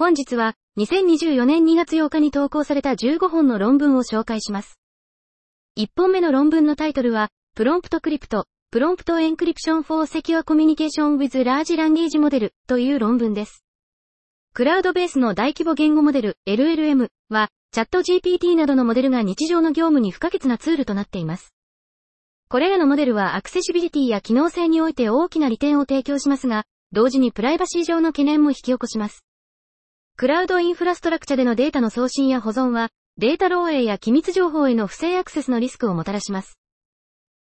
本日は、2024年2月8日に投稿された15本の論文を紹介します。1本目の論文のタイトルは、 PromptCrypt、Prompt Encryption for Secure Communication with Large Language Model という論文です。クラウドベースの大規模言語モデル LLM は、チャット GPT などのモデルが日常の業務に不可欠なツールとなっています。これらのモデルはアクセシビリティや機能性において大きな利点を提供しますが、同時にプライバシー上の懸念も引き起こします。クラウドインフラストラクチャでのデータの送信や保存は、データ漏洩や機密情報への不正アクセスのリスクをもたらします。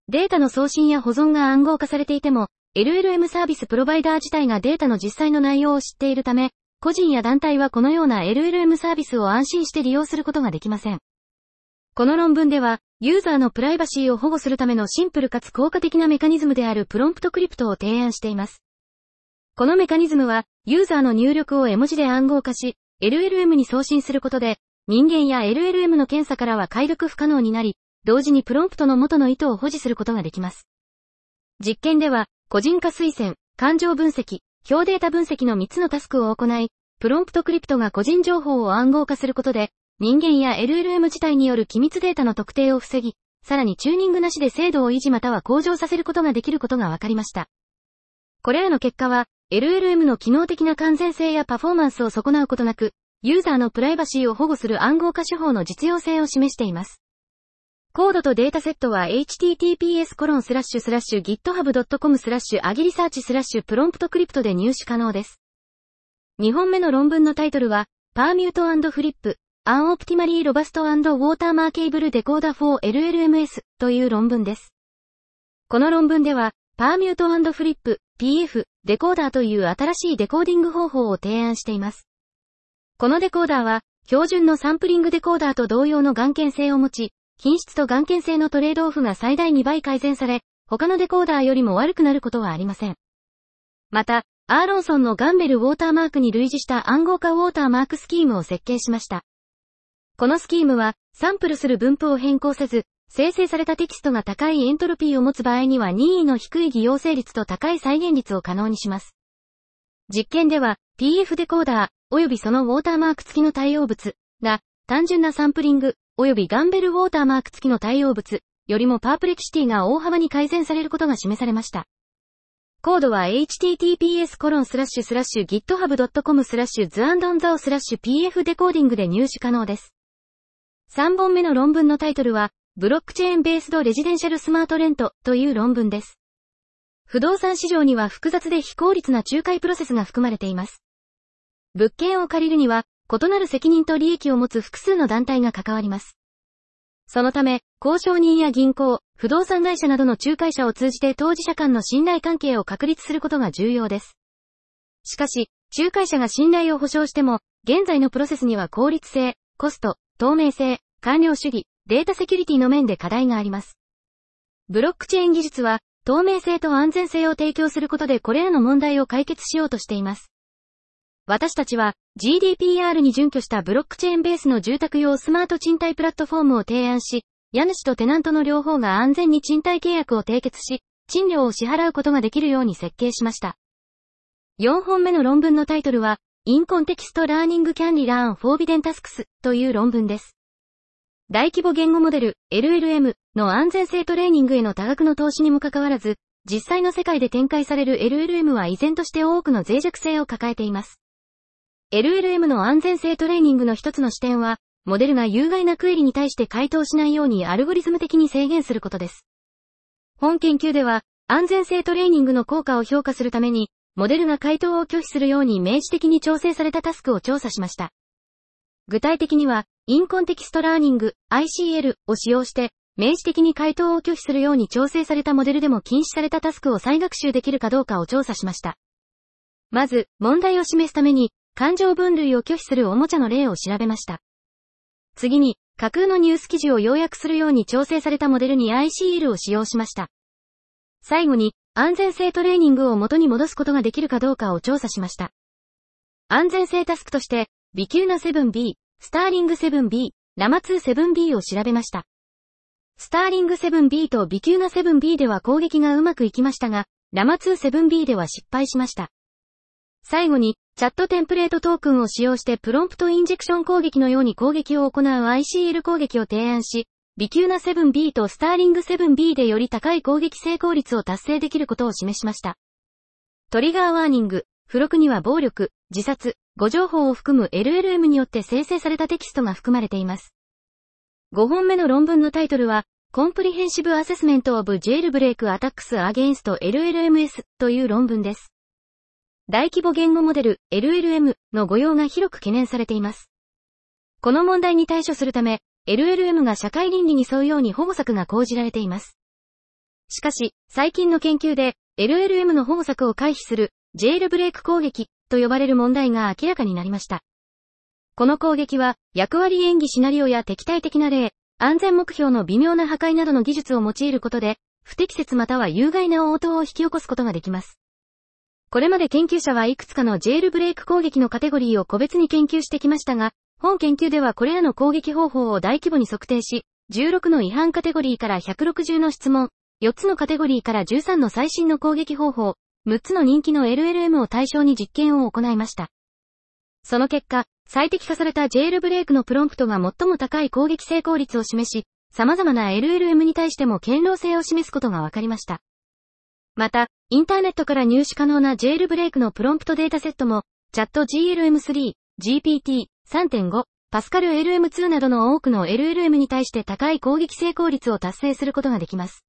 データの送信や保存が暗号化されていても、LLM サービスプロバイダー自体がデータの実際の内容を知っているため、個人や団体はこのような LLM サービスを安心して利用することができません。この論文では、ユーザーのプライバシーを保護するためのシンプルかつ効果的なメカニズムである PromptCrypt を提案しています。このメカニズムは、ユーザーの入力を絵文字で暗号化し、LLM に送信することで、人間や LLM の検査からは解読不可能になり、同時にプロンプトの元の意図を保持することができます。実験では、個人化推薦、感情分析、表データ分析の3つのタスクを行い、プロンプトクリプトが個人情報を暗号化することで、人間や LLM 自体による機密データの特定を防ぎ、さらにチューニングなしで精度を維持または向上させることができることが分かりました。これらの結果は、LLM の機能的な完全性やパフォーマンスを損なうことなく、ユーザーのプライバシーを保護する暗号化手法の実用性を示しています。コードとデータセットは https://github.com スラッシュ agiresearch スラッシュ PromptCrypt で入手可能です。2本目の論文のタイトルは、 Permute Flip、An Optimally Robust Watermarkable Decoder for LLMs という論文です。この論文では、 Permute Flip、PF、デコーダーという新しいデコーディング方法を提案しています。このデコーダーは、標準のサンプリングデコーダーと同様の頑健性を持ち、品質と頑健性のトレードオフが最大2倍改善され、他のデコーダーよりも悪くなることはありません。また、アーロンソンのガンベルウォーターマークに類似した暗号化ウォーターマークスキームを設計しました。このスキームは、サンプルする分布を変更せず、生成されたテキストが高いエントロピーを持つ場合には任意の低い偽陽性率と高い再現率を可能にします。実験では、PF デコーダー、及びそのウォーターマーク付きの対応物が、単純なサンプリング、及びガンベルウォーターマーク付きの対応物、よりもパープレキシティが大幅に改善されることが示されました。コードは https://github.com スラッシュ xuandongzhao スラッシュ pf デコーディングで入手可能です。3本目の論文のタイトルは、 Blockchain Based Residential Smart Rent という論文です。不動産市場には複雑で非効率な仲介プロセスが含まれています。物件を借りるには、異なる責任と利益を持つ複数の団体が関わります。そのため、交渉人や銀行、不動産会社などの仲介者を通じて当事者間の信頼関係を確立することが重要です。しかし、仲介者が信頼を保証しても、現在のプロセスには効率性、コスト、透明性、完了主義、データセキュリティの面で課題があります。ブロックチェーン技術は、透明性と安全性を提供することでこれらの問題を解決しようとしています。私たちは GDPR に準拠したブロックチェーンベースの住宅用スマート賃貸プラットフォームを提案し、家主とテナントの両方が安全に賃貸契約を締結し、賃料を支払うことができるように設計しました。4本目の論文のタイトルは、 In-Context Learning Can Relearn Forbidden Tasks という論文です。大規模言語モデル、LLM の安全性トレーニングへの多額の投資にもかかわらず、実際の世界で展開される LLM は依然として多くの脆弱性を抱えています。LLM の安全性トレーニングの一つの視点は、モデルが有害なクエリに対して回答しないようにアルゴリズム的に制限することです。本研究では、安全性トレーニングの効果を評価するために、モデルが回答を拒否するように明示的に調整されたタスクを調査しました。具体的には、 In-Context Learning、ICL を使用して、明示的に回答を拒否するように調整されたモデルでも禁止されたタスクを再学習できるかどうかを調査しました。まず、問題を示すために、感情分類を拒否するおもちゃの例を調べました。次に、架空のニュース記事を要約するように調整されたモデルに ICL を使用しました。最後に、安全性トレーニングを元に戻すことができるかどうかを調査しました。安全性タスクとして、ビキューナ 7B、スターリング 7B、ラマ 27B を調べました。スターリング 7B とビキューナ 7B では攻撃がうまくいきましたが、ラマ 27B では失敗しました。最後に、チャットテンプレートトークンを使用してプロンプトインジェクション攻撃のように攻撃を行う ICL 攻撃を提案し、ビキューナ 7B とスターリング 7B でより高い攻撃成功率を達成できることを示しました。トリガーワーニング、付録には暴力、自殺、誤情報を含む LLM によって生成されたテキストが含まれています。5本目の論文のタイトルは、Comprehensive Assessment of Jailbreak Attacks Against LLMS という論文です。大規模言語モデル LLM の誤用が広く懸念されています。この問題に対処するため、LLM が社会倫理に沿うように保護策が講じられています。しかし、最近の研究で、LLM の保護策を回避する、ジェイルブレイク攻撃と呼ばれる問題が明らかになりました。この攻撃は、役割演技シナリオや敵対的な例、安全目標の微妙な破壊などの技術を用いることで、不適切または有害な応答を引き起こすことができます。これまで研究者はいくつかのジェールブレイク攻撃のカテゴリーを個別に研究してきましたが、本研究ではこれらの攻撃方法を大規模に測定し、16の違反カテゴリーから160の質問、4つのカテゴリーから13の最新の攻撃方法、6つの人気の LLM を対象に実験を行いました。その結果、最適化されたジェールブレイクのプロンプトが最も高い攻撃成功率を示し、様々な LLM に対しても堅牢性を示すことが分かりました。また、インターネットから入手可能なジェールブレイクのプロンプトデータセットも、チャット GLM3、GPT、3.5、パスカル LM2 などの多くの LLM に対して高い攻撃成功率を達成することができます。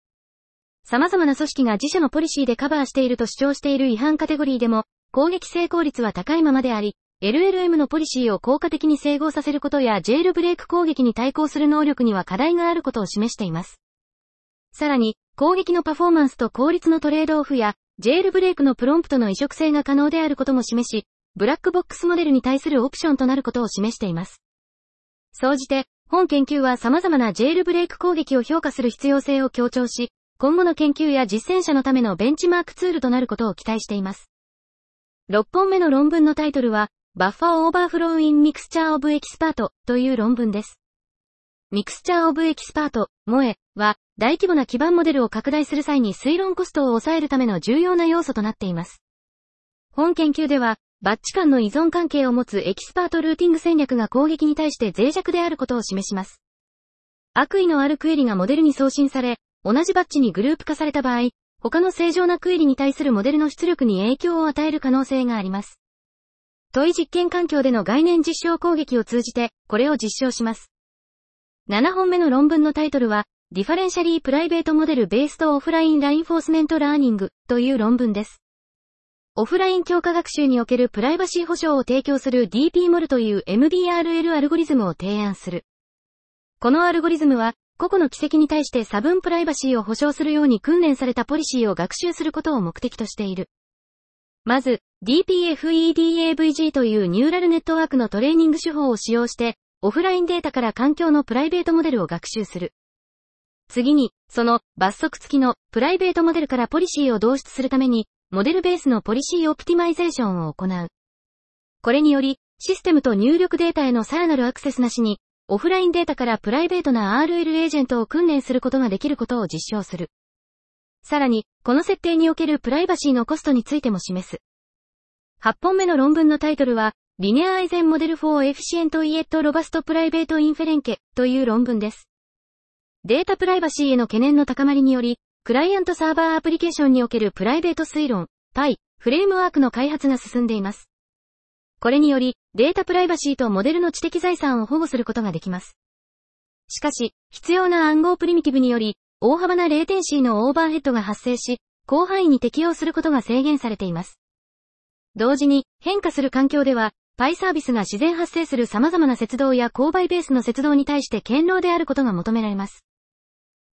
様々な組織が自社のポリシーでカバーしていると主張している違反カテゴリーでも、攻撃成功率は高いままであり、LLM のポリシーを効果的に整合させることやジェールブレイク攻撃に対抗する能力には課題があることを示しています。さらに、攻撃のパフォーマンスと効率のトレードオフや、ジェールブレイクのプロンプトの移植性が可能であることも示し、ブラックボックスモデルに対するオプションとなることを示しています。総じて、本研究は様々な jailbreak 攻撃を評価する必要性を強調し、今後の研究や実践者のためのベンチマークツールとなることを期待しています。6本目の論文のタイトルは、 Buffer Overflow in Mixture of Expert という論文です。 Mixture of Expert、MoE は、大規模な基盤モデルを拡大する際に推論コストを抑えるための重要な要素となっています。本研究では、バッチ間の依存関係を持つエキスパートルーティング戦略が攻撃に対して脆弱であることを示します。悪意のあるクエリがモデルに送信され、同じバッチにグループ化された場合、他の正常なクエリに対するモデルの出力に影響を与える可能性があります。問い実験環境での概念実証攻撃を通じて、これを実証します。7本目の論文のタイトルは、 Differentially Private Model Based Offline Reinforcement Learning という論文です。オフライン強化学習におけるプライバシー保障を提供する DPMOL という MBRL アルゴリズムを提案する。このアルゴリズムは、個々の軌跡に対して差分プライバシーを保障するように訓練されたポリシーを学習することを目的としている。まず、DPFEDAVG というニューラルネットワークのトレーニング手法を使用して、オフラインデータから環境のプライベートモデルを学習する。次に、その罰則付きのプライベートモデルからポリシーを導出するために、モデルベースの policy optimization を行う。これにより、システムと入力データへのさらなるアクセスなしに、オフラインデータからプライベートな RL エージェントを訓練することができることを実証する。さらに、この設定におけるプライバシーのコストについても示す。8本目の論文のタイトルは、リネアアイゼンモデル for efficient yet robust private Inferenc という論文です。データプライバシーへの懸念の高まりにより、クライアントサーバーアプリケーションにおけるプライベート推論、PI、フレームワークの開発が進んでいます。これにより、データプライバシーとモデルの知的財産を保護することができます。しかし、必要な暗号プリミティブにより、大幅なレーテンシーのオーバーヘッドが発生し、広範囲に適用することが制限されています。同時に、変化する環境では、パイサービスが自然発生する様々な接動や勾配ベースの接動に対して堅牢であることが求められます。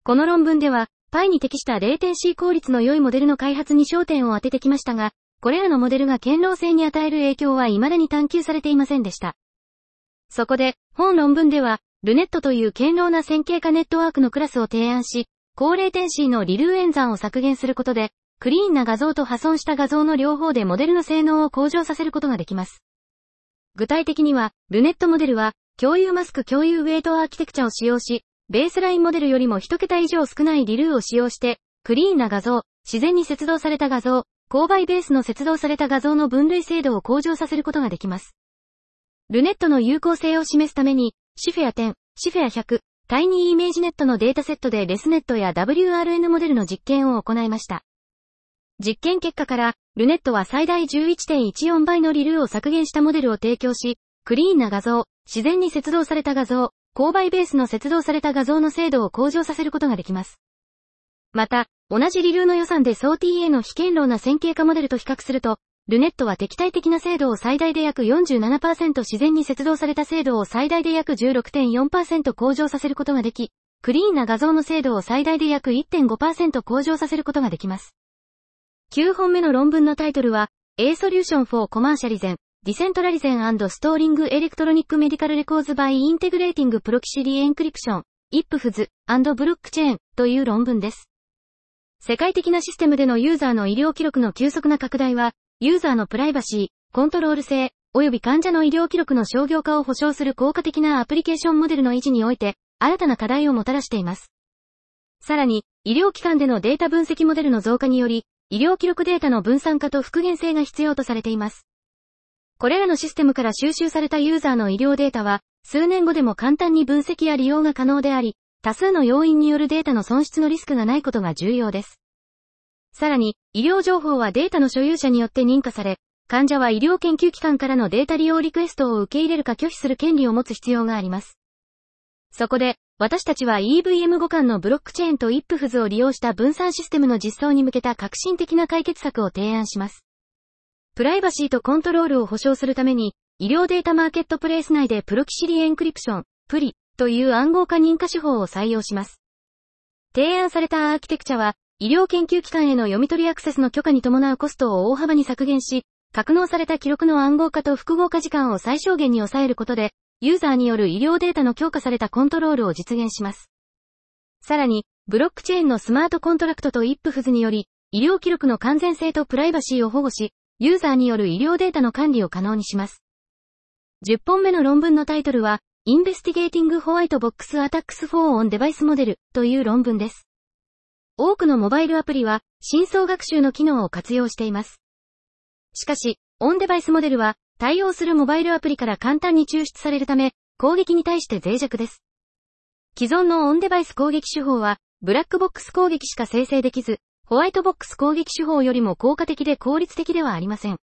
この論文では、パイに適したレーテンシー効率の良いモデルの開発に焦点を当ててきましたが、これらのモデルが堅牢性に与える影響は未だに探求されていませんでした。そこで、本論文では、ルネットという堅牢な線形化ネットワークのクラスを提案し、高齢天使のリルー演算を削減することで、クリーンな画像と破損した画像の両方でモデルの性能を向上させることができます。具体的には、ルネットモデルは、共有マスク共有ウェイトアーキテクチャを使用し、ベースラインモデルよりも一桁以上少ない ReLU を使用して、クリーンな画像、自然に接続された画像、勾配ベースの接続された画像の分類精度を向上させることができます。 RLNet の有効性を示すために、シフェア10、シフェア100、タイニーイメージネットのデータセットで ResNet や WRN モデルの実験を行いました。実験結果から、 RLNet は最大11.14倍の ReLU を削減したモデルを提供し、クリーンな画像、自然に接動された画像、勾配ベースの接動された画像の精度を向上させることができます。また、同じリルーの予算で SOTA の非堅牢な線形化モデルと比較すると、ルネットは敵対的な精度を最大で約47%自然に接動された精度を最大で約16.4%向上させることができ、クリーンな画像の精度を最大で約1.5%向上させることができます。9本目の論文のタイトルは、A Solution for Commercialism, Decentralism and Storing Electronic Medical Records by Integrating Proxy Encryption, IPFS, and Blockchain という論文です。世界的なシステムでのユーザーの医療記録の急速な拡大は、ユーザーのプライバシー、コントロール性、及び患者の医療記録の商業化を保証する効果的なアプリケーションモデルの維持において、新たな課題をもたらしています。さらに、医療機関でのデータ分析モデルの増加により、医療記録データの分散化と復元性が必要とされています。これらのシステムから収集されたユーザーの医療データは、数年後でも簡単に分析や利用が可能であり、多数の要因によるデータの損失のリスクがないことが重要です。さらに、医療情報はデータの所有者によって認可され、患者は医療研究機関からのデータ利用リクエストを受け入れるか拒否する権利を持つ必要があります。そこで、私たちは EVM 互換のブロックチェーンと IPFS を利用した分散システムの実装に向けた革新的な解決策を提案します。プライバシーとコントロールを保証するために、医療データマーケットプレイス内で proxy re-encryption、PRE という暗号化認可手法を採用します。提案されたアーキテクチャは、医療研究機関への読み取りアクセスの許可に伴うコストを大幅に削減し、格納された記録の暗号化と復号化時間を最小限に抑えることで、ユーザーによる医療データの強化されたコントロールを実現します。さらに、ブロックチェーンのスマートコントラクトと IPFS により、医療記録の完全性とプライバシーを保護し、ユーザーによる医療データの管理を可能にします。10本目の論文のタイトルは、Investigating White Box Attacks for On Device Model という論文です。多くのモバイルアプリは、深層学習の機能を活用しています。しかし、オンデバイスモデルは、対応するモバイルアプリから簡単に抽出されるため、攻撃に対して脆弱です。既存のオンデバイス攻撃手法は、ブラックボックス攻撃しか生成できず、ホワイトボックス攻撃手法よりも効果的で効率的ではありません。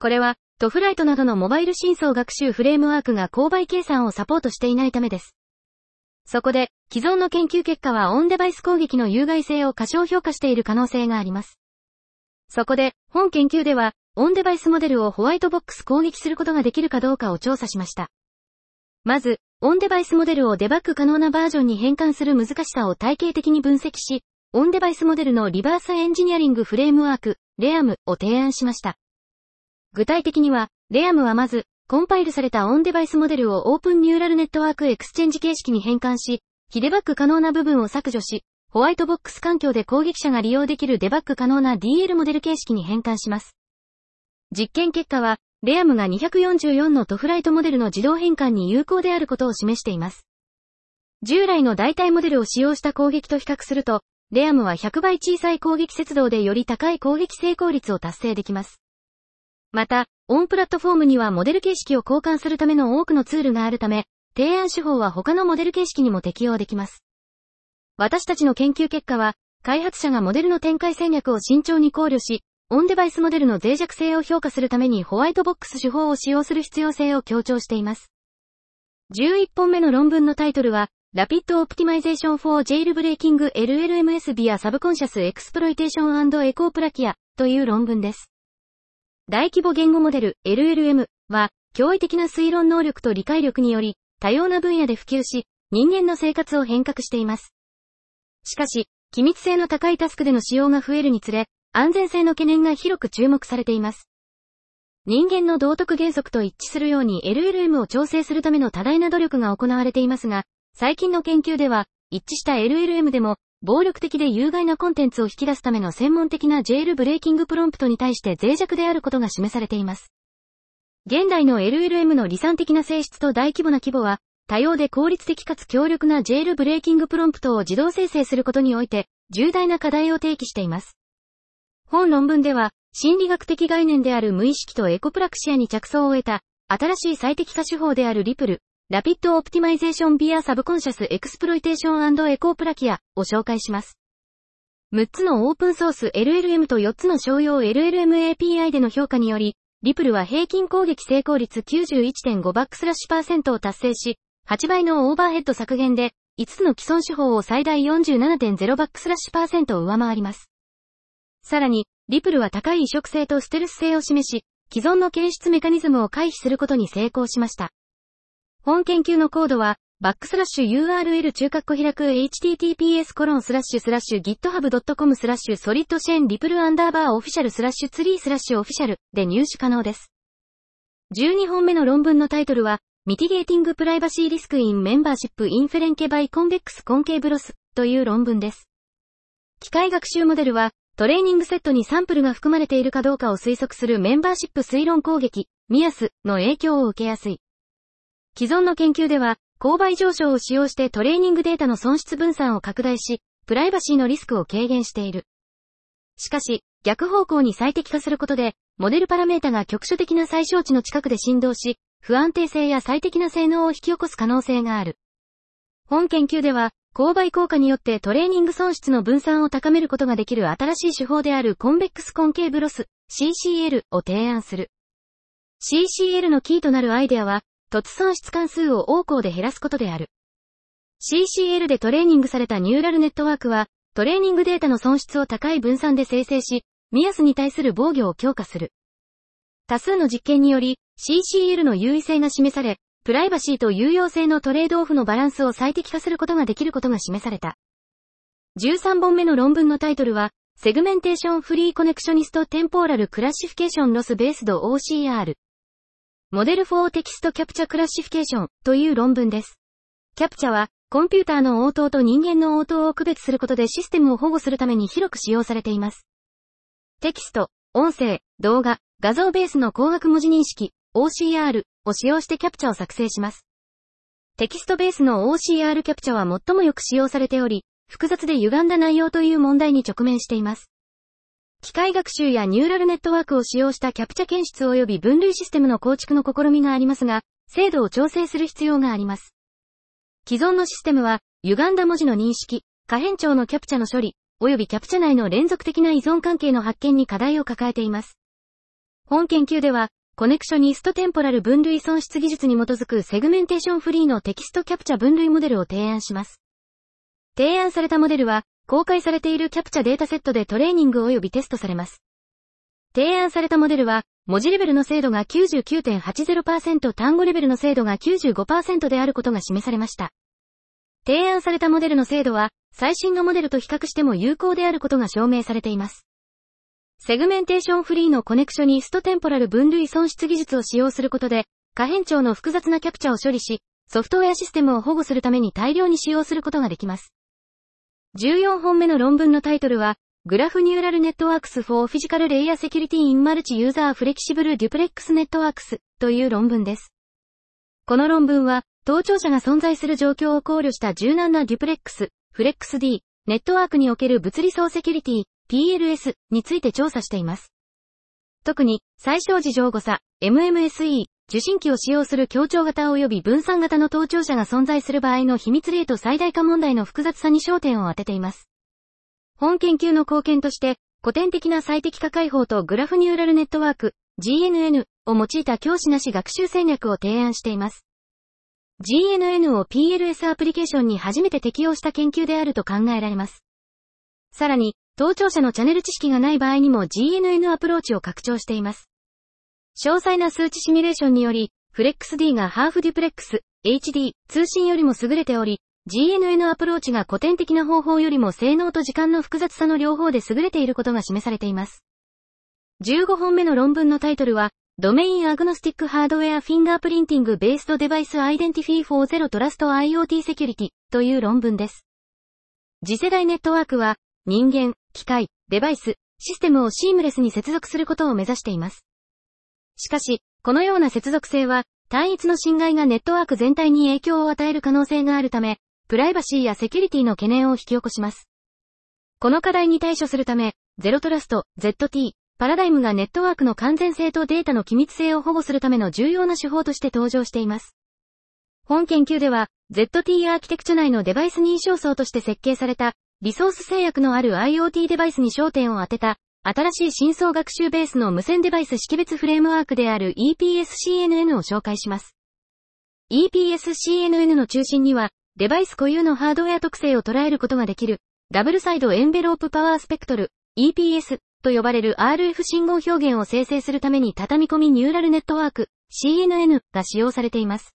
これは、トフライトなどのモバイル深層学習フレームワークが勾配計算をサポートしていないためです。そこで、既存の研究結果はオンデバイス攻撃の有害性を過小評価している可能性があります。そこで、本研究では、オンデバイスモデルをホワイトボックス攻撃することができるかどうかを調査しました。まず、オンデバイスモデルをデバッグ可能なバージョンに変換する難しさを体系的に分析し、オンデバイスモデルのリバースエンジニアリングフレームワーク、 REOM を提案しました。具体的には、 REOM はまず、コンパイルされたオンデバイスモデルを Open Neural Network Exchange 形式に変換し、非デバッグ可能な部分を削除し、ホワイトボックス環境で攻撃者が利用できるデバッグ可能な DL モデル形式に変換します。実験結果は、 REOM が244の TFLite モデルの自動変換に有効であることを示しています。従来の代替モデルを使用した攻撃と比較すると、レアムは100倍小さい攻撃節動でより高い攻撃成功率を達成できます。また、オンプラットフォームにはモデル形式を交換するための多くのツールがあるため、提案手法は他のモデル形式にも適用できます。私たちの研究結果は、開発者がモデルの展開戦略を慎重に考慮し、オンデバイスモデルの脆弱性を評価するためにホワイトボックス手法を使用する必要性を強調しています。11本目の論文のタイトルは、Rapid Optimization for Jailbreaking LLMS via Subconscious Exploitation and Ecoplakia という論文です。大規模言語モデル LLM は、驚異的な推論能力と理解力により、多様な分野で普及し、人間の生活を変革しています。しかし、機密性の高いタスクでの使用が増えるにつれ、安全性の懸念が広く注目されています。人間の道徳原則と一致するように LLM を調整するための多大な努力が行われていますが、最近の研究では、一致した LLM でも、暴力的で有害なコンテンツを引き出すための専門的な jailbreaking プロンプトに対して脆弱であることが示されています。現代の LLM の離散的な性質と大規模な規模は、多様で効率的かつ強力な jailbreaking プロンプトを自動生成することにおいて、重大な課題を提起しています。本論文では、心理学的概念である無意識とエコプラクシアに着想を得た、新しい最適化手法である RIPPLE、Rapid Optimization via Subconscious Exploitation Echopraxia を紹介します。6つのオープンソース LLM と4つの商用 LLM API での評価により、 RIPPLE は平均攻撃成功率91.5バックスラッシュパーセントを達成し、8倍のオーバーヘッド削減で、5つの既存手法を最大47.0バックスラッシュパーセントを上回ります。さらに、 RIPPLE は高い移植性とステルス性を示し、既存の検出メカニズムを回避することに成功しました。本研究のコードは、バックスラッシュ URL 中括弧開く https コロンスラッシュスラッシュ github.com スラッシュ SolidShen RIPPLE アンダーバー official スラッシュ tree スラッシュ official で入手可能です。12本目の論文のタイトルは、Mitigating Privacy Risk in Membership Inference by Convex Concave という論文です。機械学習モデルは、トレーニングセットにサンプルが含まれているかどうかを推測するメンバーシップ推論攻撃、ミアスの影響を受けやすい。既存の研究では、勾配上昇を使用してトレーニングデータの損失分散を拡大し、プライバシーのリスクを軽減している。しかし、逆方向に最適化することで、モデルパラメータが局所的な最小値の近くで振動し、不安定性や最適な性能を引き起こす可能性がある。本研究では、勾配効果によってトレーニング損失の分散を高めることができる新しい手法であるコンベックスコンケーブロス CCL を提案する。CCL のキーとなるアイデアは、突損失関数を横行で減らすことである。CCL でトレーニングされたニューラルネットワークは、トレーニングデータの損失を高い分散で生成し、ミアスに対する防御を強化する。多数の実験により、CCL の優位性が示され、プライバシーと有用性のトレードオフのバランスを最適化することができることが示された。13本目の論文のタイトルは、セグメンテーションフリーコネクショニストテンポーラルクラシフィケーションロスベースド OCR。モデルフォーテキストキャプチャクラシフィケーションという論文です。キャプチャは、コンピューターの応答と人間の応答を区別することでシステムを保護するために広く使用されています。テキスト、音声、動画、画像ベースの光学文字認識、OCR を使用してキャプチャを作成します。テキストベースの OCR キャプチャは最もよく使用されており、複雑で歪んだ内容という問題に直面しています。機械学習やニューラルネットワークを使用したキャプチャ検出及び分類システムの構築の試みがありますが、精度を調整する必要があります。既存のシステムは、歪んだ文字の認識、可変調のキャプチャの処理、及びキャプチャ内の連続的な依存関係の発見に課題を抱えています。本研究では、Connectionist Temporal 分類損失技術に基づく segmentation-free のテキストキャプチャ分類モデルを提案します。提案されたモデルは、公開されているキャプチャデータセットでトレーニング及びテストされます。提案されたモデルは、文字レベルの精度が99.80%単語レベルの精度が95%であることが示されました。提案されたモデルの精度は、最新のモデルと比較しても有効であることが証明されています。segmentation-free の Connectionist Temporal 分類損失技術を使用することで、可変長の複雑なキャプチャを処理し、ソフトウェアシステムを保護するために大量に使用することができます。14本目の論文のタイトルは、 Graph Neural Networks for Physical Layer Security in Multi User Flexible Duplex Networks という論文です。この論文は、盗聴者が存在する状況を考慮した柔軟なデュプレックス、フレックス D、ネットワークにおける物理層セキュリティ、PLS について調査しています。特に、最小時上誤差、MMSE、受信機を使用する協調型及び分散型の盗聴者が存在する場合の秘密レート最大化問題の複雑さに焦点を当てています。本研究の貢献として、古典的な最適化解放とグラフニューラルネットワーク、GNN を用いた教師なし学習戦略を提案しています。GNN を PLS アプリケーションに初めて適用した研究であると考えられます。さらに、盗聴者のチャンネル知識がない場合にも GNN アプローチを拡張しています。詳細な数値シミュレーションにより、フレックス D がハーフデュプレックス、HD、通信よりも優れており、GNN アプローチが古典的な方法よりも性能と時間の複雑さの両方で優れていることが示されています。15本目の論文のタイトルは、Domain Agnostic Hardware Fingerprinting Based Device Identity for Zero Trust IoT Security という論文です。次世代ネットワークは、人間、機械、デバイス、システムをシームレスに接続することを目指しています。しかし、このような接続性は、単一の侵害がネットワーク全体に影響を与える可能性があるため、プライバシーやセキュリティの懸念を引き起こします。この課題に対処するため、ゼロトラスト、ZT、パラダイムがネットワークの完全性とデータの機密性を保護するための重要な手法として登場しています。本研究では、ZT アーキテクチャ内のデバイス認証層として設計された、リソース制約のある IoT デバイスに焦点を当てた、新しい深層学習ベースの無線デバイス識別フレームワークである EPS-CNN を紹介します。EPS-CNN の中心には、デバイス固有のハードウェア特性を捉えることができる、ダブルサイドエンベロープパワースペクトル、EPS と呼ばれる RF 信号表現を生成するために畳み込みニューラルネットワーク CNN が使用されています。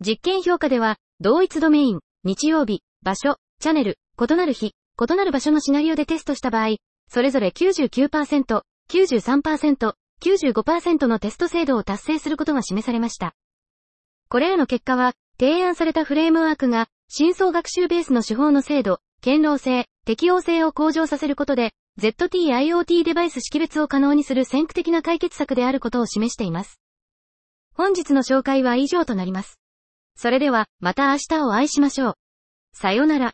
実験評価では、同一ドメイン、日曜日、場所、チャンネル、異なる日、異なる場所のシナリオでテストした場合、それぞれ99%、93%、95%のテスト精度を達成することが示されました。これらの結果は、提案されたフレームワークが、深層学習ベースの手法の精度、堅牢性、適応性を向上させることで、ZT-IoT デバイス識別を可能にする先駆的な解決策であることを示しています。本日の紹介は以上となります。それでは、また明日をお会いしましょう。さようなら。